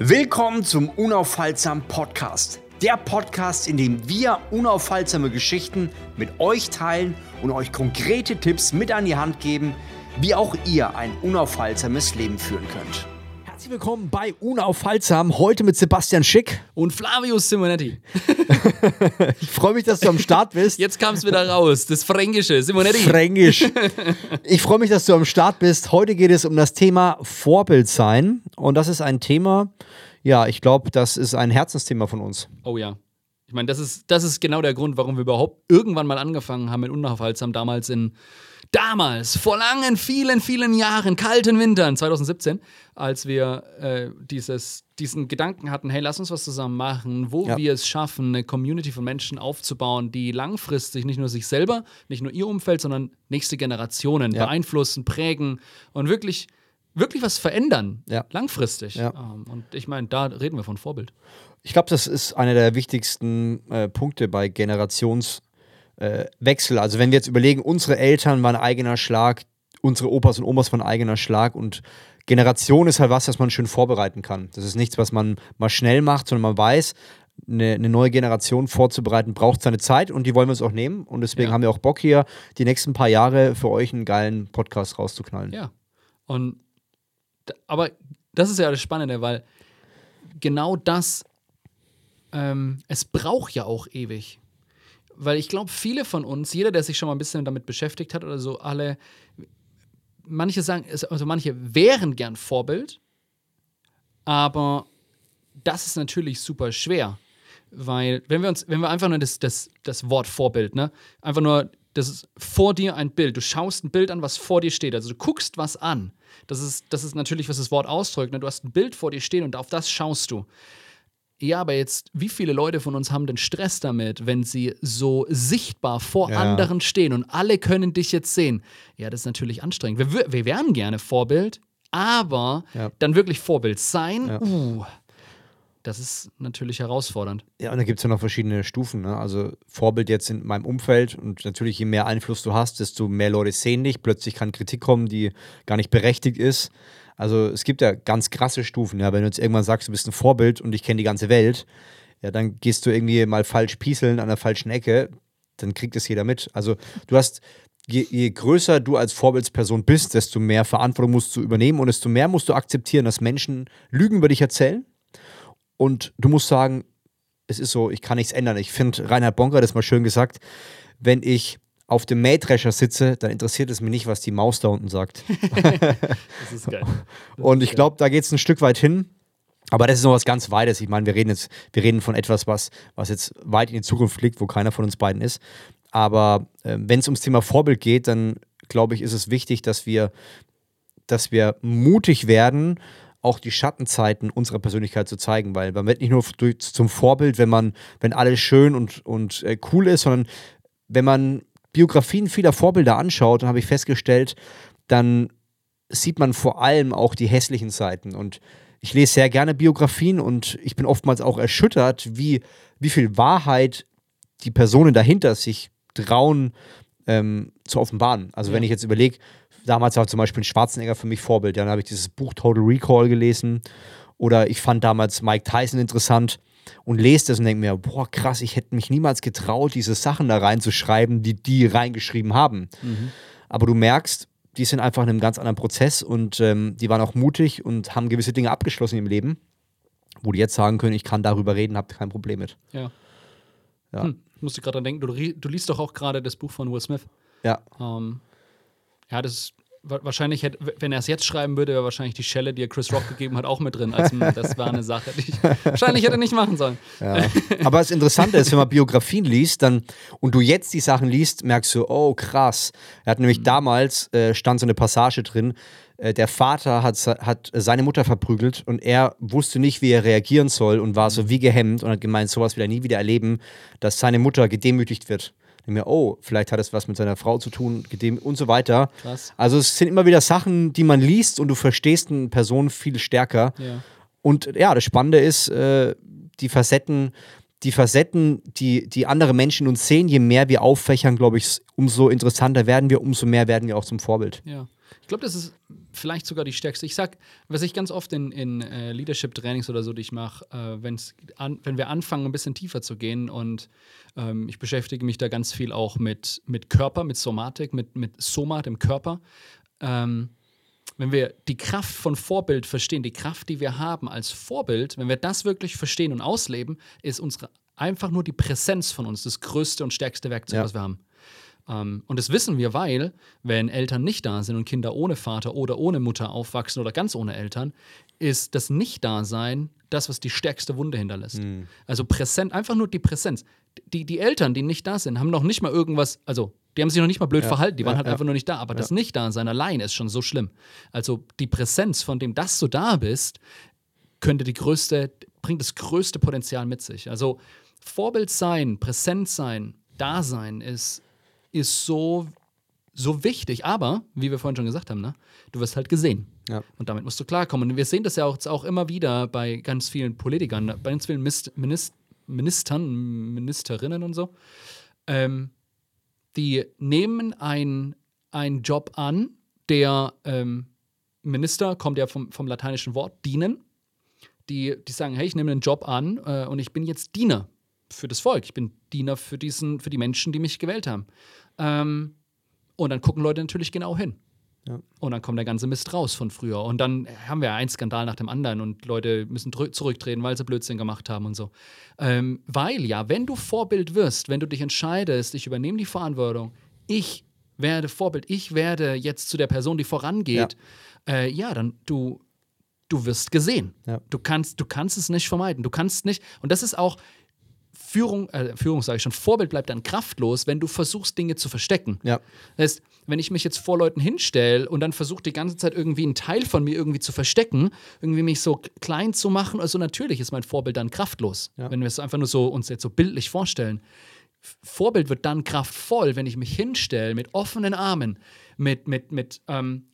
Willkommen zum Unaufhaltsam Podcast. Der Podcast, in dem wir unaufhaltsame Geschichten mit euch teilen und euch konkrete Tipps mit an die Hand geben, wie auch ihr ein unaufhaltsames Leben führen könnt. Herzlich willkommen bei Unaufhaltsam, heute mit Sebastian Schick. Und Flavius Simonetti. ich freue mich, dass du am Start bist. Jetzt kam es wieder raus, das Fränkische, Simonetti. Fränkisch. Ich freue mich, dass du am Start bist. Heute geht es um das Thema Vorbild sein. Und das ist ein Thema, ja, ich glaube, das ist ein Herzensthema von uns. Oh ja. Ich meine, das ist, das ist genau der Grund, warum wir überhaupt irgendwann mal angefangen haben mit Unaufhaltsam, damals in damals, vor langen, vielen, vielen Jahren, kalten Wintern, 2017, als wir äh, dieses, diesen Gedanken hatten, hey, lass uns was zusammen machen, wo ja. wir es schaffen, eine Community von Menschen aufzubauen, die langfristig nicht nur sich selber, nicht nur ihr Umfeld, sondern nächste Generationen ja. beeinflussen, prägen und wirklich wirklich was verändern, ja. langfristig. Ähm, und ich meine, da reden wir von Vorbild. Ich glaube, das ist einer der wichtigsten äh, Punkte bei Generations- äh, Wechsel. Also wenn wir jetzt überlegen, unsere Eltern waren eigener Schlag, unsere Opas und Omas waren eigener Schlag und Generation ist halt was, das man schön vorbereiten kann. Das ist nichts, was man mal schnell macht, sondern man weiß, eine, eine neue Generation vorzubereiten, braucht seine Zeit und die wollen wir uns auch nehmen. Und deswegen ja. haben wir auch Bock hier, die nächsten paar Jahre für euch einen geilen Podcast rauszuknallen. Ja. Und aber das ist ja das Spannende, weil genau das, ähm, es braucht ja auch ewig weil ich glaube, viele von uns, jeder, der sich schon mal ein bisschen damit beschäftigt hat oder so, alle, manche sagen, also manche wären gern Vorbild, aber das ist natürlich super schwer. Weil, wenn wir uns, wenn wir einfach nur das, das, das Wort Vorbild, ne, einfach nur, das ist vor dir ein Bild. Du schaust ein Bild an, was vor dir steht. Also du guckst was an. Das ist, das ist natürlich, was das Wort ausdrückt. Ne? Du hast ein Bild vor dir stehen und auf das schaust du. Ja, aber jetzt, wie viele Leute von uns haben denn Stress damit, wenn sie so sichtbar vor ja. anderen stehen und alle können dich jetzt sehen? Ja, das ist natürlich anstrengend. Wir, wir wären gerne Vorbild, aber ja. dann wirklich Vorbild sein, ja. uh, das ist natürlich herausfordernd. Ja, und da gibt es ja noch verschiedene Stufen. Ne? Also Vorbild jetzt in meinem Umfeld und natürlich, je mehr Einfluss du hast, desto mehr Leute sehen dich. Plötzlich kann Kritik kommen, die gar nicht berechtigt ist. Also es gibt ja ganz krasse Stufen. Ja, wenn du jetzt irgendwann sagst, du bist ein Vorbild und ich kenne die ganze Welt, ja, dann gehst du irgendwie mal falsch pieseln an der falschen Ecke, dann kriegt es jeder mit. Also du hast, je, je, größer du als Vorbildsperson bist, desto mehr Verantwortung musst du übernehmen und desto mehr musst du akzeptieren, dass Menschen Lügen über dich erzählen. Und du musst sagen, es ist so, ich kann nichts ändern. Ich finde, Reinhard Bonker hat das mal schön gesagt, wenn ich auf dem Mähdrescher sitze, dann interessiert es mich nicht, was die Maus da unten sagt. das ist geil. Das und ich glaube, da geht es ein Stück weit hin. Aber das ist noch was ganz Weites. Ich meine, wir reden jetzt, wir reden von etwas, was, was jetzt weit in die Zukunft liegt, wo keiner von uns beiden ist. Aber äh, wenn es ums Thema Vorbild geht, dann glaube ich, ist es wichtig, dass wir, dass wir mutig werden, auch die Schattenzeiten unserer Persönlichkeit zu zeigen, weil man wird nicht nur durch, zum Vorbild, wenn man, wenn alles schön und, und äh, cool ist, sondern wenn man Biografien vieler Vorbilder anschaut, dann habe ich festgestellt, dann sieht man vor allem auch die hässlichen Seiten. Und ich lese sehr gerne Biografien und ich bin oftmals auch erschüttert, wie, wie viel Wahrheit die Personen dahinter sich trauen ähm, zu offenbaren. Also ja. wenn ich jetzt überlege, damals war zum Beispiel ein Schwarzenegger für mich Vorbild, dann habe ich dieses Buch Total Recall gelesen oder ich fand damals Mike Tyson interessant und lese das und denke mir, boah, krass, ich hätte mich niemals getraut, diese Sachen da reinzuschreiben, die die reingeschrieben haben. Mhm. Aber du merkst, die sind einfach in einem ganz anderen Prozess und ähm, die waren auch mutig und haben gewisse Dinge abgeschlossen im Leben, wo die jetzt sagen können, ich kann darüber reden, habe kein Problem mit. Ja. ja. Hm, musste gerade dran denken, du, du liest doch auch gerade das Buch von Will Smith. Ja. Ähm, ja, das wahrscheinlich hätte, wenn er es jetzt schreiben würde, wäre wahrscheinlich die Schelle, die er Chris Rock gegeben hat, auch mit drin. Also, das war eine Sache, die ich wahrscheinlich hätte nicht machen sollen. Ja. Aber das Interessante ist, wenn man Biografien liest, dann und du jetzt die Sachen liest, merkst du, oh krass. Er hat nämlich mhm. damals äh, stand so eine Passage drin. Äh, der Vater hat, hat seine Mutter verprügelt und er wusste nicht, wie er reagieren soll und war so mhm. wie gehemmt und hat gemeint, sowas will er nie wieder erleben, dass seine Mutter gedemütigt wird mir, oh, vielleicht hat es was mit seiner Frau zu tun und so weiter. Krass. Also es sind immer wieder Sachen, die man liest und du verstehst eine Person viel stärker. Ja. Und ja, das Spannende ist, äh, die Facetten, die Facetten, die, die andere Menschen uns sehen, je mehr wir auffächern, glaube ich, umso interessanter werden wir, umso mehr werden wir auch zum Vorbild. Ja. Ich glaube, das ist vielleicht sogar die stärkste. Ich sag, was ich ganz oft in, in äh, Leadership-Trainings oder so, die ich mache, äh, wenn's an, wenn wir anfangen, ein bisschen tiefer zu gehen und ähm, ich beschäftige mich da ganz viel auch mit, mit Körper, mit Somatik, mit, mit Somat im Körper. Ähm, wenn wir die Kraft von Vorbild verstehen, die Kraft, die wir haben als Vorbild, wenn wir das wirklich verstehen und ausleben, ist unsere einfach nur die Präsenz von uns das größte und stärkste Werkzeug, Ja. was wir haben. Ähm, und das wissen wir, weil, wenn Eltern nicht da sind und Kinder ohne Vater oder ohne Mutter aufwachsen oder ganz ohne Eltern, ist das Nicht-Dasein das, was die stärkste Wunde hinterlässt. Also präsent, einfach nur die Präsenz. Die, die Eltern, die nicht da sind, haben noch nicht mal irgendwas, also die haben sich noch nicht mal blöd verhalten, die waren ja, halt ja. einfach nur nicht da. Aber das Nicht-Dasein allein ist schon so schlimm. Also die Präsenz, von dem, dass du da bist, könnte die größte, bringt das größte Potenzial mit sich. Also Vorbild sein, präsent sein, da sein ist, ist so, so wichtig. Aber, wie wir vorhin schon gesagt haben, ne, du wirst halt gesehen. Ja. Und damit musst du klarkommen. Und wir sehen das ja auch, auch immer wieder bei ganz vielen Politikern, bei ganz vielen Mist, Minis- Ministern, Ministerinnen und so. Ähm, die nehmen ein- einen Job an, der ähm, Minister kommt ja vom, vom lateinischen Wort dienen. Die, die sagen, hey, ich nehme einen Job an äh, und ich bin jetzt Diener für das Volk. Ich bin Diener für, diesen, für die Menschen, die mich gewählt haben. Ähm, und dann gucken Leute natürlich genau hin. Ja. Und dann kommt der ganze Mist raus von früher. Und dann haben wir einen Skandal nach dem anderen und Leute müssen zurücktreten, weil sie Blödsinn gemacht haben und so. Ähm, weil ja, wenn du Vorbild wirst, wenn du dich entscheidest, ich übernehme die Verantwortung, ich werde Vorbild, ich werde jetzt zu der Person, die vorangeht, ja, äh, ja dann du, du wirst gesehen. Ja. Du, kannst, du kannst es nicht vermeiden. Du kannst nicht, und das ist auch Führung, äh, Führung sage ich schon, Vorbild bleibt dann kraftlos, wenn du versuchst, Dinge zu verstecken. Ja. Das heißt, wenn ich mich jetzt vor Leuten hinstelle und dann versuche die ganze Zeit irgendwie einen Teil von mir irgendwie zu verstecken, irgendwie mich so klein zu machen, also natürlich ist mein Vorbild dann kraftlos. Ja. Wenn wir es einfach nur so uns jetzt so bildlich vorstellen. Vorbild wird dann kraftvoll, wenn ich mich hinstelle mit offenen Armen, mit, mit, mit, ähm,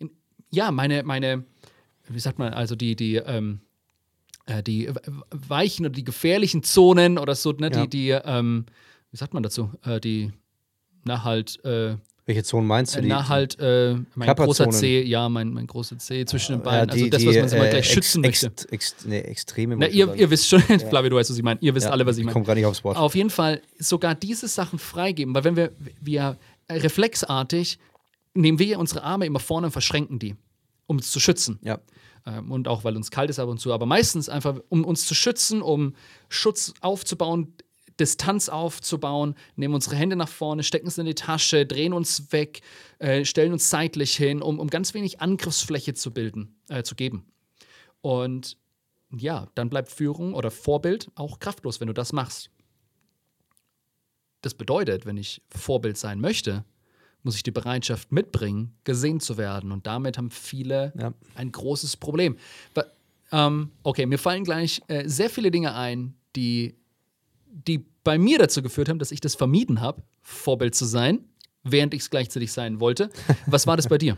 ja, meine, meine, wie sagt man, also die, die, ähm, äh, die w- weichen oder die gefährlichen Zonen oder so, ne, Ja. die, die, ähm, wie sagt man dazu, äh, die, na halt, äh, Welche Zone meinst du? äh, Die, na halt, äh, mein großer C, ja, mein, mein großer C zwischen den ja, Beinen, also die- das, die, was man sich mal äh, gleich ex- schützen möchte. Ext, ext, nee, Extreme. Na, ich ihr, ihr wisst schon, Flavio, du weißt, was ich meine. Ihr wisst Ja, alle, was ich Ich meine. komme gar nicht aufs Wort. Auf jeden Fall sogar diese Sachen freigeben, weil wenn wir, wir äh, reflexartig nehmen wir unsere Arme immer vorne und verschränken die, um uns zu schützen. Ja. Ähm, und auch weil uns kalt ist ab und zu, aber meistens einfach, um uns zu schützen, um Schutz aufzubauen, Distanz aufzubauen, nehmen unsere Hände nach vorne, stecken sie in die Tasche, drehen uns weg, äh, stellen uns seitlich hin, um, um ganz wenig Angriffsfläche zu bilden, äh, zu geben. Und ja, dann bleibt Führung oder Vorbild auch kraftlos, wenn du das machst. Das bedeutet, wenn ich Vorbild sein möchte, muss ich die Bereitschaft mitbringen, gesehen zu werden. Und damit haben viele Ja. ein großes Problem. Wa- ähm, okay, mir fallen gleich äh, sehr viele Dinge ein, die, die bei mir dazu geführt haben, dass ich das vermieden habe, Vorbild zu sein, während ich es gleichzeitig sein wollte. Was war das bei dir?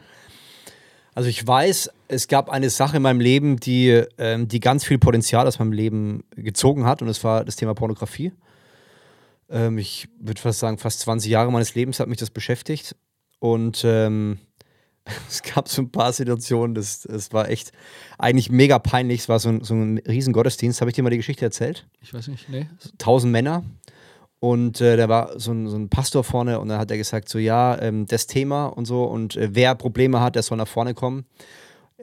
Also ich weiß, es gab eine Sache in meinem Leben, die, ähm, die ganz viel Potenzial aus meinem Leben gezogen hat und das war das Thema Pornografie. Ähm, ich würde fast sagen, fast 20 Jahre meines Lebens hat mich das beschäftigt und ähm, es gab so ein paar Situationen, das, das war echt eigentlich mega peinlich. Es war so ein, so ein riesen Gottesdienst. Habe ich dir mal die Geschichte erzählt? Ich weiß nicht, nee. tausend Männer. Und äh, da war so ein, so ein Pastor vorne und dann hat er gesagt, so ja, ähm, das Thema und so und äh, wer Probleme hat, der soll nach vorne kommen.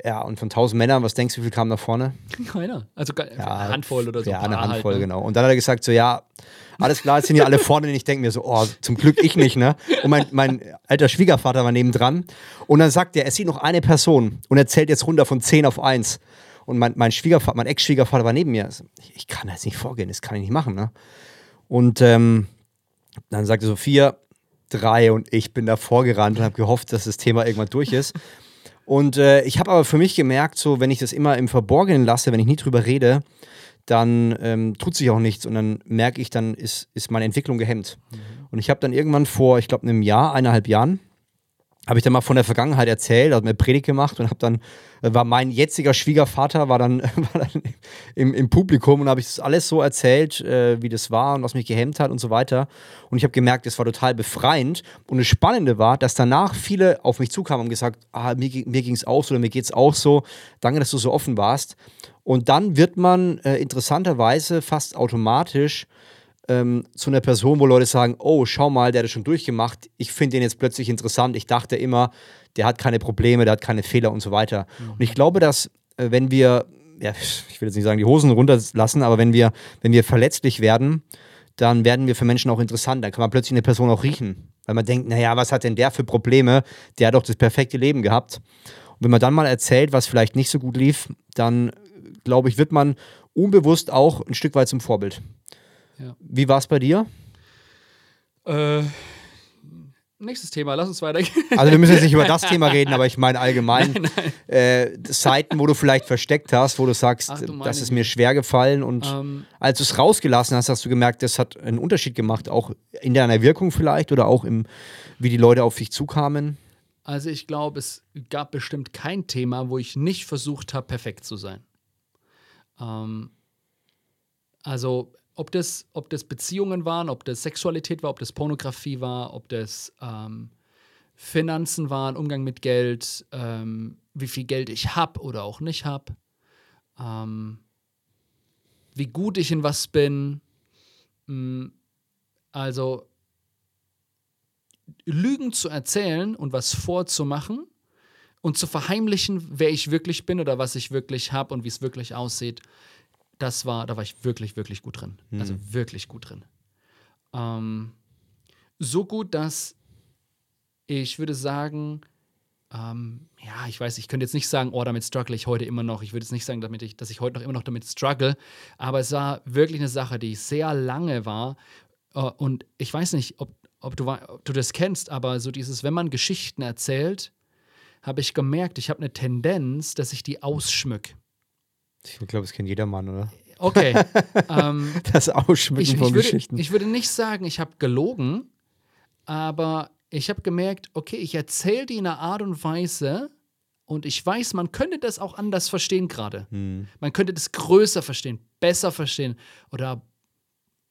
Ja, und von tausend Männern, was denkst du, wie viel kamen nach vorne? Keiner. Also Ja, eine Handvoll oder so. Ja, ein eine Handvoll, halt, ne? genau. Und dann hat er gesagt, so ja, alles klar, jetzt sind ja alle vorne und ich denke mir so, oh, zum Glück ich nicht, ne? Und mein, mein alter Schwiegervater war nebendran und dann sagt er, es sieht noch eine Person und er zählt jetzt runter von 10 auf 1. Und mein, mein Schwiegervater, mein Ex-Schwiegervater war neben mir. Also, Ich, ich kann jetzt nicht vorgehen, das kann ich nicht machen, ne? Und ähm, dann sagte so vier, drei und ich bin da vorgerannt und habe gehofft, dass das Thema irgendwann durch ist. Und äh, ich habe aber für mich gemerkt, so wenn ich das immer im Verborgenen lasse, wenn ich nie drüber rede, dann ähm, tut sich auch nichts und dann merke ich, dann ist, ist meine Entwicklung gehemmt. Und ich habe dann irgendwann vor, ich glaube, einem Jahr, eineinhalb Jahren, habe ich dann mal von der Vergangenheit erzählt, habe mir Predigt gemacht und habe dann, äh, war mein jetziger Schwiegervater, war dann, war dann im, im Publikum und habe ich das alles so erzählt, äh, wie das war und was mich gehemmt hat und so weiter. Und ich habe gemerkt, das war total befreiend. Und das Spannende war, dass danach viele auf mich zukamen und gesagt, ah, mir, mir ging es auch so oder mir geht es auch so. Danke, dass du so offen warst. Und dann wird man äh, interessanterweise fast automatisch ähm, zu einer Person, wo Leute sagen, oh, schau mal, der hat das schon durchgemacht, ich finde den jetzt plötzlich interessant, ich dachte immer, der hat keine Probleme, der hat keine Fehler und so weiter. Mhm. Und ich glaube, dass äh, wenn wir, ja, ich will jetzt nicht sagen, die Hosen runterlassen, aber wenn wir, wenn wir verletzlich werden, dann werden wir für Menschen auch interessant. Dann kann man plötzlich eine Person auch riechen. Weil man denkt, naja, was hat denn der für Probleme? Der hat doch das perfekte Leben gehabt. Und wenn man dann mal erzählt, was vielleicht nicht so gut lief, dann glaube ich, wird man unbewusst auch ein Stück weit zum Vorbild. Ja. Wie war es bei dir? Äh, nächstes Thema, lass uns weitergehen. Also wir müssen jetzt nicht über das Thema reden, aber ich meine allgemein nein, nein. Äh, Seiten, wo du vielleicht versteckt hast, wo du sagst, Ach, du das ist mir schwer gefallen und ähm, als du es rausgelassen hast, hast du gemerkt, das hat einen Unterschied gemacht, auch in deiner Wirkung vielleicht oder auch im, wie die Leute auf dich zukamen. Also ich glaube, es gab bestimmt kein Thema, wo ich nicht versucht habe, perfekt zu sein. Ähm, also ob das, ob das Beziehungen waren, ob das Sexualität war, ob das Pornografie war, ob das ähm, Finanzen waren, Umgang mit Geld, ähm, wie viel Geld ich habe oder auch nicht habe, ähm, wie gut ich in was bin. Mm, also Lügen zu erzählen und was vorzumachen und zu verheimlichen, wer ich wirklich bin oder was ich wirklich habe und wie es wirklich aussieht, das war, da war ich wirklich, wirklich gut drin. Mhm. Also wirklich gut drin. Ähm, so gut, dass ich würde sagen, ähm, ja, ich weiß, ich könnte jetzt nicht sagen, oh, damit struggle ich heute immer noch. Ich würde jetzt nicht sagen, damit ich, dass ich heute noch immer noch damit struggle. Aber es war wirklich eine Sache, die sehr lange war. Äh, und ich weiß nicht, ob, ob, du, ob du das kennst, aber so dieses, wenn man Geschichten erzählt, habe ich gemerkt, ich habe eine Tendenz, dass ich die ausschmücke. Ich glaube, das kennt jeder Mann, oder? Okay. ähm, das Ausschmücken ich, von ich würde, Geschichten. Ich würde nicht sagen, ich habe gelogen, aber ich habe gemerkt, okay, ich erzähle die in einer Art und Weise und ich weiß, man könnte das auch anders verstehen gerade. Hm. Man könnte das größer verstehen, besser verstehen oder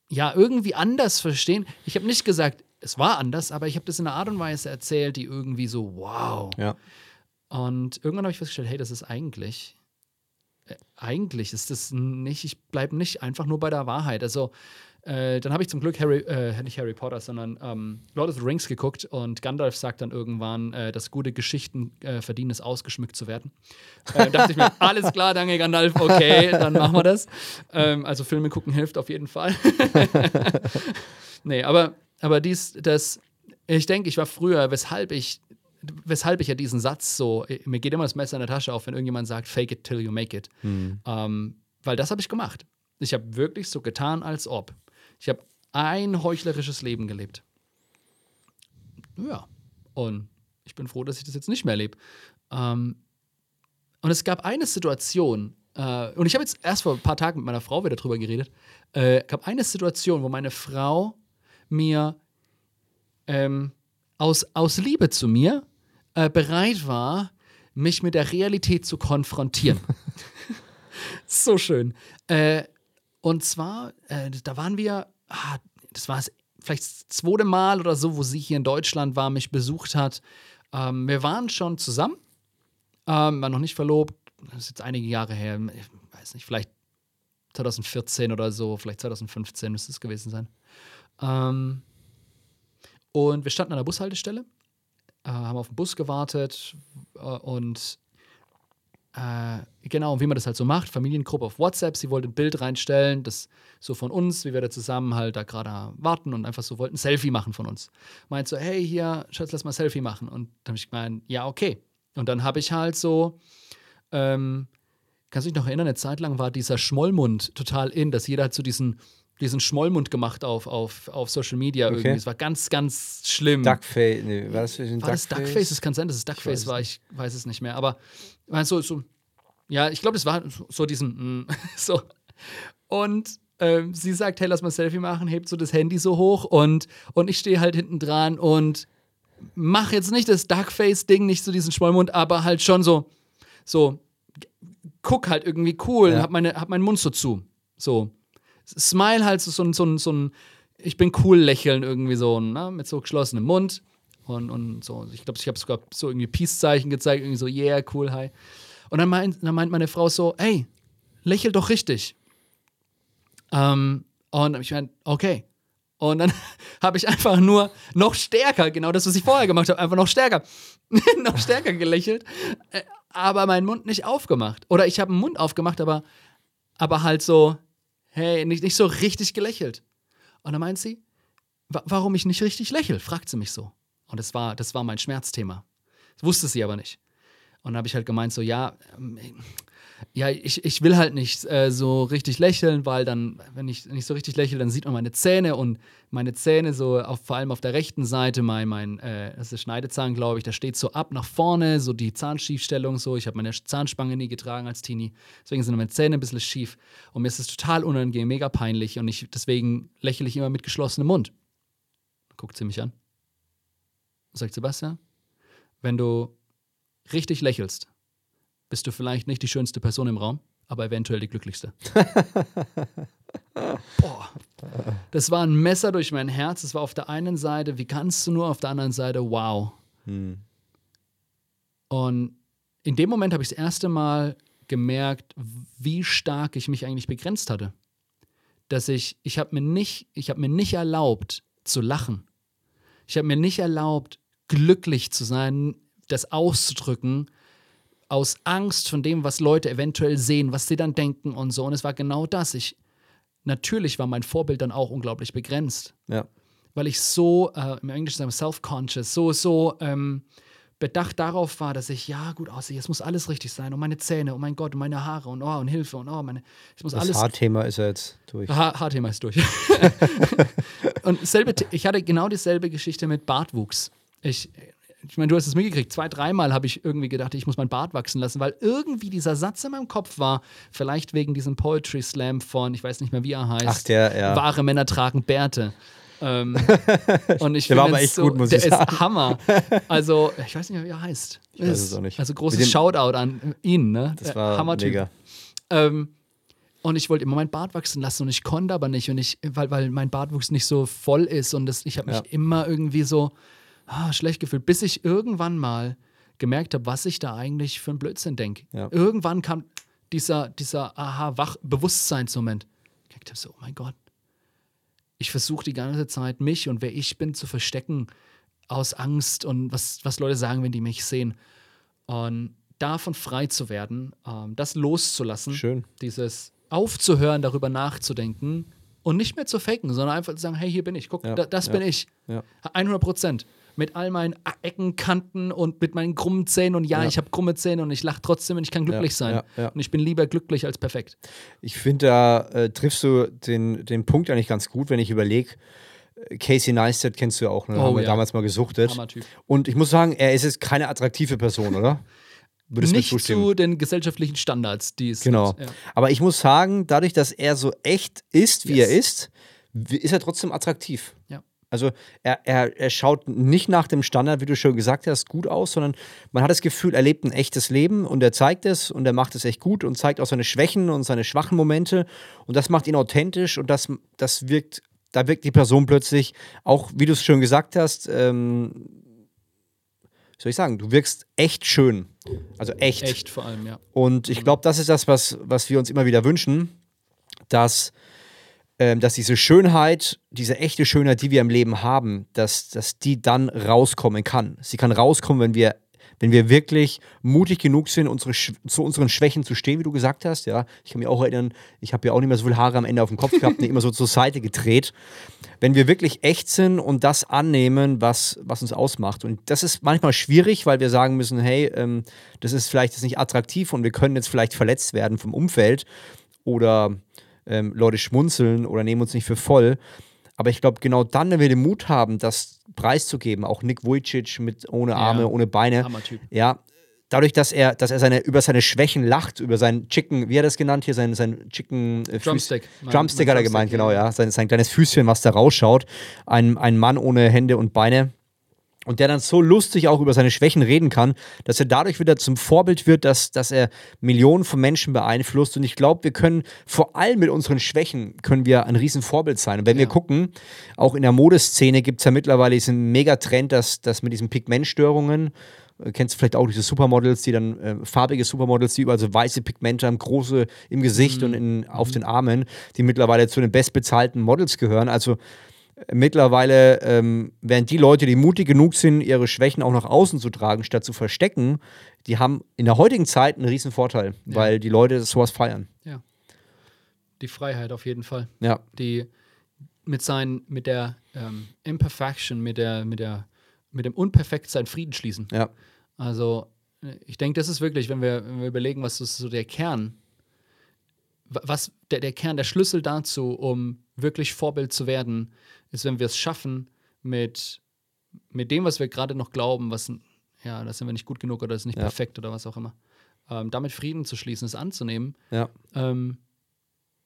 ja, irgendwie anders verstehen. Ich habe nicht gesagt, es war anders, aber ich habe das in einer Art und Weise erzählt, die irgendwie so, wow. Ja. Und irgendwann habe ich festgestellt, hey, das ist eigentlich eigentlich ist das nicht, ich bleibe nicht einfach nur bei der Wahrheit. Also, äh, dann habe ich zum Glück Harry, äh, nicht Harry Potter, sondern ähm, Lord of the Rings geguckt und Gandalf sagt dann irgendwann, äh, dass gute Geschichten äh, verdienen es, ausgeschmückt zu werden. Äh, dachte ich mir, alles klar, danke Gandalf, okay, dann machen wir das. Ähm, also Filme gucken hilft auf jeden Fall. nee, aber, aber dies, das, ich denke, ich war früher, weshalb ich weshalb ich ja diesen Satz so, mir geht immer das Messer in der Tasche auf, wenn irgendjemand sagt, fake it till you make it. Mhm. Ähm, weil das habe ich gemacht. Ich habe wirklich so getan, als ob. Ich habe ein heuchlerisches Leben gelebt. Ja. Und ich bin froh, dass ich das jetzt nicht mehr lebe. Ähm, und es gab eine Situation, äh, und ich habe jetzt erst vor ein paar Tagen mit meiner Frau wieder drüber geredet. Äh, gab eine Situation, wo meine Frau mir ähm, aus, aus Liebe zu mir äh, bereit war, mich mit der Realität zu konfrontieren. so schön. Äh, und zwar, äh, da waren wir, ah, das war vielleicht das zweite Mal oder so, wo sie hier in Deutschland war, mich besucht hat. Ähm, wir waren schon zusammen, ähm, waren noch nicht verlobt. Das ist jetzt einige Jahre her. Ich weiß nicht, vielleicht 2014 oder so, vielleicht 2015 müsste es gewesen sein. Ähm, und wir standen an der Bushaltestelle äh, haben auf den Bus gewartet äh, und äh, genau, wie man das halt so macht, Familiengruppe auf WhatsApp, sie wollte ein Bild reinstellen, das so von uns, wie wir da zusammen halt da gerade warten und einfach so wollten ein Selfie machen von uns. Meint so, hey, hier, Schatz, lass mal ein Selfie machen. Und dann habe ich gemeint, ja, okay. Und dann habe ich halt so, ähm, kannst du dich noch erinnern, eine Zeit lang war dieser Schmollmund total in, dass jeder halt so diesen diesen Schmollmund gemacht auf, auf, auf Social Media okay. irgendwie. Es war ganz, ganz schlimm. Duckface, nee, war das, war Duckface? das Duckface? Es kann sein, dass es Duckface ich war, ich weiß es nicht mehr. Aber so, so ja, ich glaube, es war so diesen, mm, so. Und ähm, sie sagt, hey, lass mal ein Selfie machen, hebt so das Handy so hoch und, und ich stehe halt hinten dran und mach jetzt nicht das Duckface-Ding, nicht so diesen Schmollmund, aber halt schon so, so, guck halt irgendwie cool, Ja. hab, meine, hab meinen Mund so zu. So. Smile halt so, ein- so, so ein, ich bin cool lächeln irgendwie so, ne? mit so geschlossenem Mund. Und, und so, ich glaube, ich habe sogar so irgendwie Peace-Zeichen gezeigt, irgendwie so, yeah, cool, hi. Und dann meint, dann meint meine Frau so, ey, lächel doch richtig. Ähm, und ich meine, okay. Und dann habe ich einfach nur noch stärker, genau das, was ich vorher gemacht habe, einfach noch stärker, noch stärker gelächelt, äh, aber meinen Mund nicht aufgemacht. Oder ich habe einen Mund aufgemacht, aber, aber halt so, hey, nicht, nicht so richtig gelächelt. Und dann meint sie, wa warum ich nicht richtig lächel, fragt sie mich so. Und das war, das war mein Schmerzthema. Das wusste sie aber nicht. Und dann habe ich halt gemeint, so, ja, ähm, ja, ich, ich will halt nicht äh, so richtig lächeln, weil dann, wenn ich nicht so richtig lächle, dann sieht man meine Zähne und meine Zähne so, auf, vor allem auf der rechten Seite, mein, mein äh, das ist Schneidezahn, glaube ich, der steht so ab nach vorne, so die Zahnschiefstellung so. Ich habe meine Zahnspange nie getragen als Teenie, deswegen sind meine Zähne ein bisschen schief. Und mir ist es total unangenehm, mega peinlich und ich, deswegen lächle ich immer mit geschlossenem Mund. Guckt sie mich an. Sagt Sebastian, wenn du richtig lächelst, bist du vielleicht nicht die schönste Person im Raum, aber eventuell die glücklichste. Boah. Das war ein Messer durch mein Herz. Es war auf der einen Seite, wie kannst du nur, auf der anderen Seite, wow. Hm. Und in dem Moment habe ich das erste Mal gemerkt, wie stark ich mich eigentlich begrenzt hatte. Dass ich, ich habe mir nicht, ich habe mir nicht erlaubt zu lachen. Ich habe mir nicht erlaubt, glücklich zu sein, das auszudrücken, aus Angst von dem, was Leute eventuell sehen, was sie dann denken und so. Und es war genau das. Ich, natürlich war mein Vorbild dann auch unglaublich begrenzt Ja. weil ich so, äh, im Englischen sagen wir self-conscious, so, so ähm, bedacht darauf war, dass ich, ja, gut aussehe, es muss alles richtig sein und meine Zähne, oh mein Gott, und meine Haare und oh, und Hilfe und oh, meine, es muss Das alles. Haarthema ist ja jetzt durch. Ha Haarthema ist durch. und selbe, ich hatte genau dieselbe Geschichte mit Bartwuchs. Ich, ich meine, du hast es mitgekriegt. Zwei, dreimal habe ich irgendwie gedacht, ich muss meinen Bart wachsen lassen, weil irgendwie dieser Satz in meinem Kopf war, vielleicht wegen diesem Poetry Slam von, ich weiß nicht mehr, wie er heißt. Ach, der, ja. Wahre Männer tragen Bärte. Ähm, und ich Der war aber echt so, gut, muss der ich ist sagen. Hammer. Also, ich weiß nicht mehr, wie er heißt. Ich weiß es auch nicht. Also großes Shoutout an ihn, ne? Das war Hammertyp. mega. Ähm, und ich wollte immer meinen Bart wachsen lassen und ich konnte aber nicht und ich, weil, weil mein Bartwuchs nicht so voll ist und das, ich habe mich Ja. immer irgendwie so ah, schlecht gefühlt, bis ich irgendwann mal gemerkt habe, was ich da eigentlich für einen Blödsinn denke. Ja. Irgendwann kam dieser, dieser Aha-Wach-Bewusstseinsmoment. Ich dachte so, oh mein Gott, ich versuche die ganze Zeit, mich und wer ich bin, zu verstecken aus Angst und was, was Leute sagen, wenn die mich sehen. Und davon frei zu werden, ähm, das loszulassen, Schön. dieses aufzuhören, darüber nachzudenken und nicht mehr zu faken, sondern einfach zu sagen, hey, hier bin ich, guck, Ja, da, das ja, bin ich. ja. 100 Prozent. Mit all meinen Ecken, Kanten und mit meinen krummen Zähnen und ja, Ja. ich habe krumme Zähne und ich lache trotzdem und ich kann glücklich Ja, sein. ja. Und ich bin lieber glücklich als perfekt. Ich finde, da äh, triffst du den, den Punkt eigentlich ganz gut, wenn ich überlege. Casey Neistat kennst du ja auch, ne? Oh, haben wir damals mal gesuchtet. Und ich muss sagen, er ist jetzt keine attraktive Person, oder? Würdest Nicht zu den gesellschaftlichen Standards, die es Genau. gibt. Ja. Aber ich muss sagen, dadurch, dass er so echt ist, wie Yes. er ist, ist er trotzdem attraktiv. Ja. Also er, er, er schaut nicht nach dem Standard, wie du schon gesagt hast, gut aus, sondern man hat das Gefühl, er lebt ein echtes Leben und er zeigt es und er macht es echt gut und zeigt auch seine Schwächen und seine schwachen Momente und das macht ihn authentisch und das, das wirkt, da wirkt die Person plötzlich auch, wie du es schon gesagt hast, ähm, soll ich sagen, du wirkst echt schön. Also echt. Echt vor allem, ja. Und ich glaube, das ist das, was, was wir uns immer wieder wünschen, dass, ähm, dass diese Schönheit, diese echte Schönheit, die wir im Leben haben, dass, dass die dann rauskommen kann. Sie kann rauskommen, wenn wir, wenn wir wirklich mutig genug sind, unsere, zu unseren Schwächen zu stehen, wie du gesagt hast. Ja, ich kann mich auch erinnern, ich habe ja auch nicht mehr so viel Haare am Ende auf dem Kopf gehabt, nee, immer so zur Seite gedreht. Wenn wir wirklich echt sind und das annehmen, was, was uns ausmacht. Und das ist manchmal schwierig, weil wir sagen müssen, hey, ähm, das ist vielleicht jetzt nicht attraktiv und wir können jetzt vielleicht verletzt werden vom Umfeld oder ähm, Leute schmunzeln oder nehmen uns nicht für voll. Aber ich glaube, genau dann, wenn wir den Mut haben, das preiszugeben, auch Nick Vujicic mit ohne Arme, ohne Beine, ja, dadurch, dass er, dass er seine, über seine Schwächen lacht, über seinen Chicken, wie hat er das genannt hier, sein, sein Chicken äh, Füß- Drumstick. Mein- Drumstick mein hat er gemeint, genau, ja. ja. Sein, sein kleines Füßchen, was da rausschaut. Ein, ein Mann ohne Hände und Beine. Und der dann so lustig auch über seine Schwächen reden kann, dass er dadurch wieder zum Vorbild wird, dass, dass er Millionen von Menschen beeinflusst. Und ich glaube, wir können vor allem mit unseren Schwächen können wir ein Riesenvorbild sein. Und wenn ja. wir gucken, auch in der Modeszene gibt es ja mittlerweile diesen Megatrend, dass, dass mit diesen Pigmentstörungen, äh, kennst du vielleicht auch diese Supermodels, die dann äh, farbige Supermodels, die überall so weiße Pigmente haben, große im Gesicht mhm. und in, auf mhm. den Armen, die mittlerweile zu den bestbezahlten Models gehören. Also mittlerweile ähm, werden die Leute, die mutig genug sind, ihre Schwächen auch nach außen zu tragen, statt zu verstecken, die haben in der heutigen Zeit einen riesen Vorteil, ja. weil die Leute sowas feiern. Ja. Die Freiheit auf jeden Fall. Ja. Die mit seinen, mit der ähm, Imperfection, mit der, mit der, mit dem Unperfektsein Frieden schließen. Ja. Also, ich denke, das ist wirklich, wenn wir, wenn wir überlegen, was ist so der Kern, was der, der Kern, der Schlüssel dazu, um wirklich Vorbild zu werden, ist, wenn wir es schaffen, mit, mit dem, was wir gerade noch glauben, was, ja, da sind wir nicht gut genug oder das ist nicht ja. perfekt oder was auch immer, ähm, damit Frieden zu schließen, es anzunehmen ja. ähm,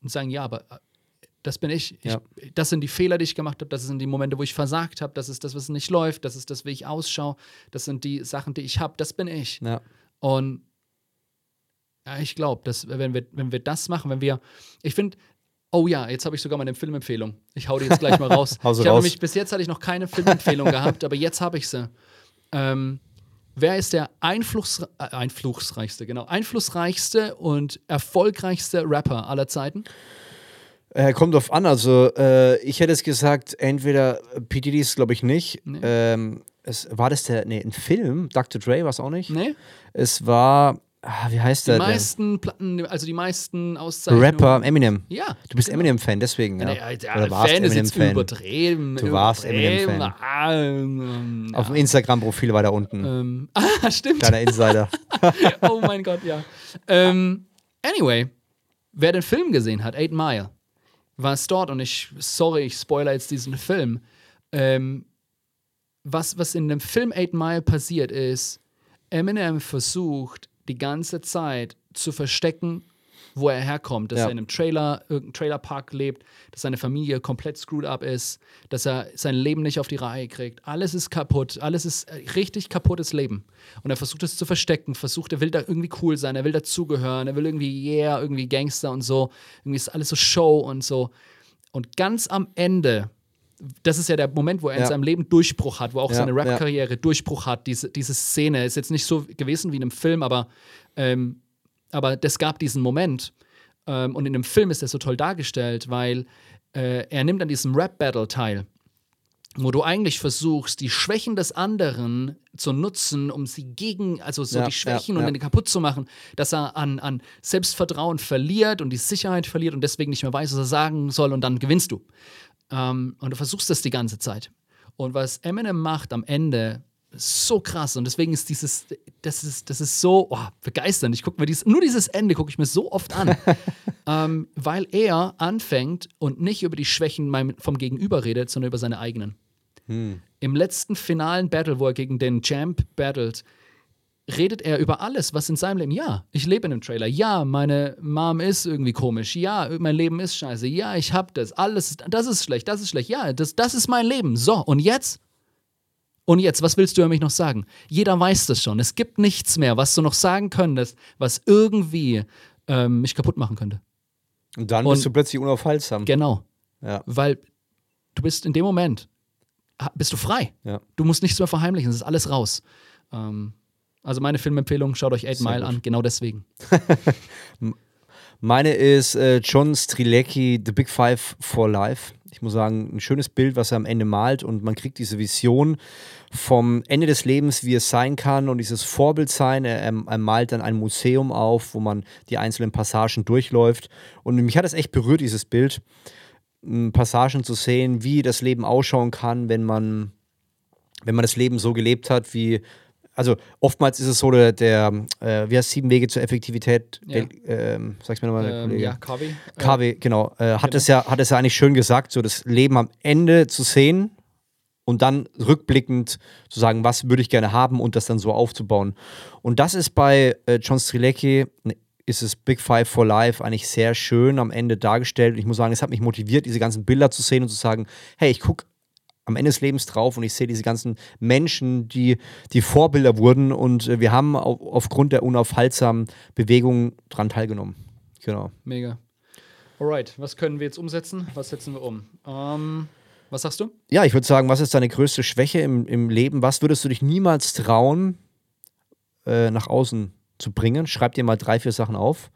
und sagen, ja, aber äh, das bin ich. ich. Das sind die Fehler, die ich gemacht habe. Das sind die Momente, wo ich versagt habe. Das ist das, was nicht läuft. Das ist das, wie ich ausschaue. Das sind die Sachen, die ich habe. Das bin ich. Und ja, ich glaube, dass wenn wir, wenn wir das machen, wenn wir, ich finde, Oh ja, jetzt habe ich sogar meine Filmempfehlung. Ich hau die jetzt gleich mal raus. Ich raus. Nämlich, bis jetzt hatte ich noch keine Filmempfehlung gehabt, aber jetzt habe ich sie. Ähm, wer ist der Einfluss, äh, einflussreichste, genau, einflussreichste und erfolgreichste Rapper aller Zeiten? Äh, kommt drauf an, also äh, ich hätte es gesagt, entweder P. Diddy ist glaube ich nicht. Nee. Ähm, es, war das der, nee, ein Film? Dr. Dre war es auch nicht? Nee. Es war, Ah, wie heißt die der? Die meisten Platten, also die meisten Auszeichnungen. Rapper, Eminem. Ja. Du bist genau. Eminem-Fan, deswegen. Ja. ja, ja Oder warst Fan Eminem-Fan. Übertrieben. Du warst Eminem-Fan. Ähm, Auf dem Instagram-Profil weiter unten. Ähm, ah, stimmt. Kleiner Insider. oh mein Gott, ja. Ähm, anyway, wer den Film gesehen hat, Eight Mile, war es dort und ich, sorry, ich spoiler jetzt diesen Film. Ähm, was, was in dem Film Eight Mile passiert ist, Eminem versucht, die ganze Zeit zu verstecken, wo er herkommt, dass ja. er in einem Trailer, irgendeinem Trailerpark lebt, dass seine Familie komplett screwed up ist, dass er sein Leben nicht auf die Reihe kriegt. Alles ist kaputt, alles ist richtig kaputtes Leben. Und er versucht es zu verstecken, versucht, er will da irgendwie cool sein, er will dazugehören, er will irgendwie, yeah, irgendwie Gangster und so. Irgendwie ist alles so Show und so. Und ganz am Ende das ist ja der Moment, wo er ja. in seinem Leben Durchbruch hat, wo auch ja, seine Rap-Karriere ja. Durchbruch hat. Diese, diese Szene ist jetzt nicht so gewesen wie in einem Film, aber, ähm, aber das gab diesen Moment. Ähm, und in dem Film ist er so toll dargestellt, weil äh, er nimmt an diesem Rap-Battle teil, wo du eigentlich versuchst, die Schwächen des anderen zu nutzen, um sie gegen, also so die Schwächen und dann kaputt zu machen, dass er an, an Selbstvertrauen verliert und die Sicherheit verliert und deswegen nicht mehr weiß, was er sagen soll und dann gewinnst du. Ähm, und du versuchst das die ganze Zeit. Und was Eminem macht am Ende, ist so krass. Und deswegen ist dieses, das ist, das ist so oh, begeisternd. Ich gucke mir dieses, nur dieses Ende gucke ich mir so oft an. ähm, weil er anfängt und nicht über die Schwächen vom Gegenüber redet, sondern über seine eigenen. Hm. Im letzten finalen Battle, wo er gegen den Champ battelt, redet er über alles, was in seinem Leben. Ja, ich lebe in einem Trailer. Ja, meine Mom ist irgendwie komisch. Ja, mein Leben ist scheiße. Ja, ich hab das. Alles, das ist schlecht, das ist schlecht. Ja, das, das ist mein Leben. So, und jetzt? Und jetzt, was willst du über mich noch sagen? Jeder weiß das schon. Es gibt nichts mehr, was du noch sagen könntest, was irgendwie ähm, mich kaputt machen könnte. Und dann bist und, du plötzlich unaufhaltsam. Genau. Ja. Weil du bist in dem Moment, bist du frei. Ja. Du musst nichts mehr verheimlichen, es ist alles raus. Ähm, also meine Filmempfehlung, schaut euch Eight Mile an, genau deswegen. meine ist äh, John Strilecki, The Big Five for Life. Ich muss sagen, ein schönes Bild, was er am Ende malt und man kriegt diese Vision vom Ende des Lebens, wie es sein kann und dieses Vorbild sein. Er, er, malt dann ein Museum auf, wo man die einzelnen Passagen durchläuft und mich hat es echt berührt, dieses Bild, Passagen zu sehen, wie das Leben ausschauen kann, wenn man, wenn man das Leben so gelebt hat, wie also oftmals ist es so, der, der äh, wie heißt sieben Wege zur Effektivität, ja. ähm, sag's mir nochmal, ähm, Kollege. Ja, KW. KW, genau. Äh, hat, genau. Es ja, hat es ja eigentlich schön gesagt, so das Leben am Ende zu sehen und dann rückblickend zu sagen, was würde ich gerne haben und das dann so aufzubauen. Und das ist bei äh, John Strilecki, ne, ist es Big Five for Life eigentlich sehr schön am Ende dargestellt. Und ich muss sagen, es hat mich motiviert, diese ganzen Bilder zu sehen und zu sagen, hey, ich gucke am Ende des Lebens drauf und ich sehe diese ganzen Menschen, die, die Vorbilder wurden und äh, wir haben auf, aufgrund der unaufhaltsamen Bewegung dran teilgenommen. Genau. Mega. Alright, was können wir jetzt umsetzen? Was setzen wir um? Ähm, was sagst du? Ja, ich würde sagen, was ist deine größte Schwäche im, im Leben? Was würdest du dich niemals trauen, äh, nach außen zu bringen? Schreib dir mal drei, vier Sachen auf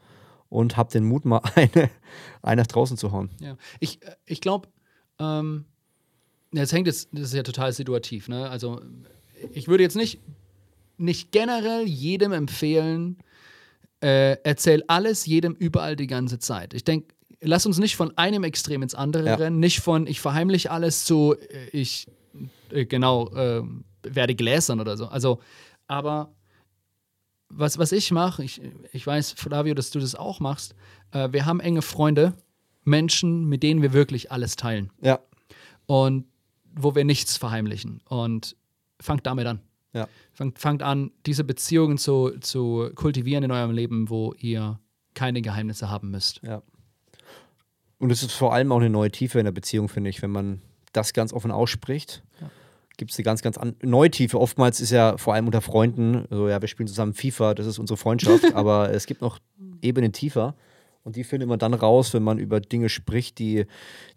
und hab den Mut, mal eine, eine nach draußen zu hauen. Ja, ich, äh, ich glaube, ähm, das hängt jetzt, das ist ja total situativ. Ne? Also, ich würde jetzt nicht, nicht generell jedem empfehlen, äh, erzähl alles jedem überall die ganze Zeit. Ich denke, lass uns nicht von einem Extrem ins andere Ja. rennen, nicht von ich verheimliche alles zu äh, ich äh, genau äh, werde gläsern oder so. Also, aber was, was ich mache, ich, ich weiß, Flavio, dass du das auch machst, äh, wir haben enge Freunde, Menschen, mit denen wir wirklich alles teilen Ja. und wo wir nichts verheimlichen. Und fangt damit an. Ja. Fangt, fangt an, diese Beziehungen zu, zu kultivieren in eurem Leben, wo ihr keine Geheimnisse haben müsst. Ja. Und es ist vor allem auch eine neue Tiefe in der Beziehung, finde ich, wenn man das ganz offen ausspricht. Gibt es eine ganz, ganz an neue Tiefe. Oftmals ist ja vor allem unter Freunden, so ja, wir spielen zusammen FIFA, das ist unsere Freundschaft, aber es gibt noch Ebenen tiefer. Und die findet man dann raus, wenn man über Dinge spricht, die,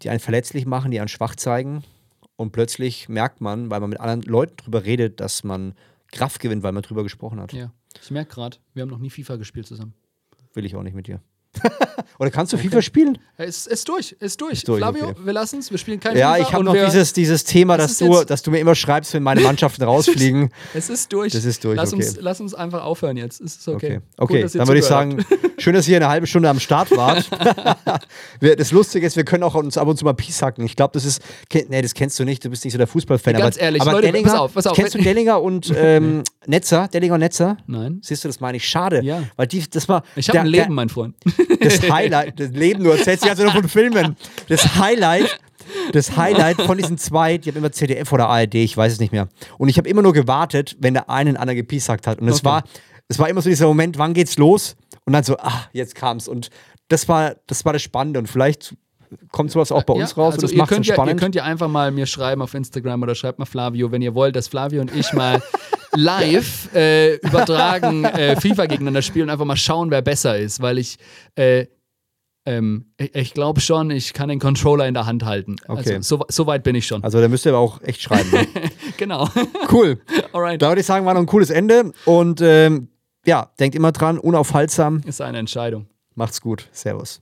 die einen verletzlich machen, die einen schwach zeigen. Und plötzlich merkt man, weil man mit anderen Leuten drüber redet, dass man Kraft gewinnt, weil man drüber gesprochen hat. Ja. Ich merke gerade, wir haben noch nie FIFA gespielt zusammen. Will ich auch nicht mit dir. Oder kannst du FIFA spielen? Es ist durch, ist durch. durch, Flavio, okay. wir lassen es, wir spielen kein Ja, FIFA. ich habe noch dieses, dieses Thema, Das dass ist du, dass du mir immer schreibst, wenn meine Mannschaften rausfliegen. Es ist durch. Das ist durch, Lass, okay. uns, lass uns einfach aufhören jetzt. Es ist okay. Okay, Gut, okay. dann würde ich sagen, schön, dass ihr eine halbe Stunde am Start wart. Das Lustige ist, wir können auch uns ab und zu mal Peace hacken. Ich glaube, das ist, nee, das kennst du nicht, du bist nicht so der Fußballfan. Ganz aber, ehrlich, aber Leute, Dellinger, pass auf, pass auf. Kennst du Dellinger und ähm, Netzer? Dellinger und Netzer? Nein. Siehst du, das meine ich. Schade. Ja. Weil die, das war. Ich habe ein Leben, mein Freund. Das Highlight, das Leben, erzählst die ganze Zeit nur von Filmen. Das Highlight, das Highlight von diesen zwei, die haben immer ZDF oder ARD, ich weiß es nicht mehr. Und ich habe immer nur gewartet, wenn der eine den anderen gepiesackt hat. Und es Okay. war, es war immer so dieser Moment, wann geht's los? Und dann so, ah, jetzt kam's. Und das war, das war das Spannende. Und vielleicht kommt sowas auch bei uns Ja, raus also und das macht es könnt, ja, ihr spannend. könnt ja einfach mal mir schreiben auf Instagram oder schreibt mal Flavio, wenn ihr wollt, dass Flavio und ich mal live äh, übertragen äh, FIFA gegeneinander spielen und einfach mal schauen, wer besser ist, weil ich äh, ähm, ich, ich glaube schon, ich kann den Controller in der Hand halten. Okay. Also, so, so weit bin ich schon. also da müsst ihr aber auch echt schreiben. Ne? genau. cool. Alright. Da würde ich sagen, war noch ein cooles Ende. Und ähm, ja, denkt immer dran, unaufhaltsam. Ist eine Entscheidung. Macht's gut. Servus.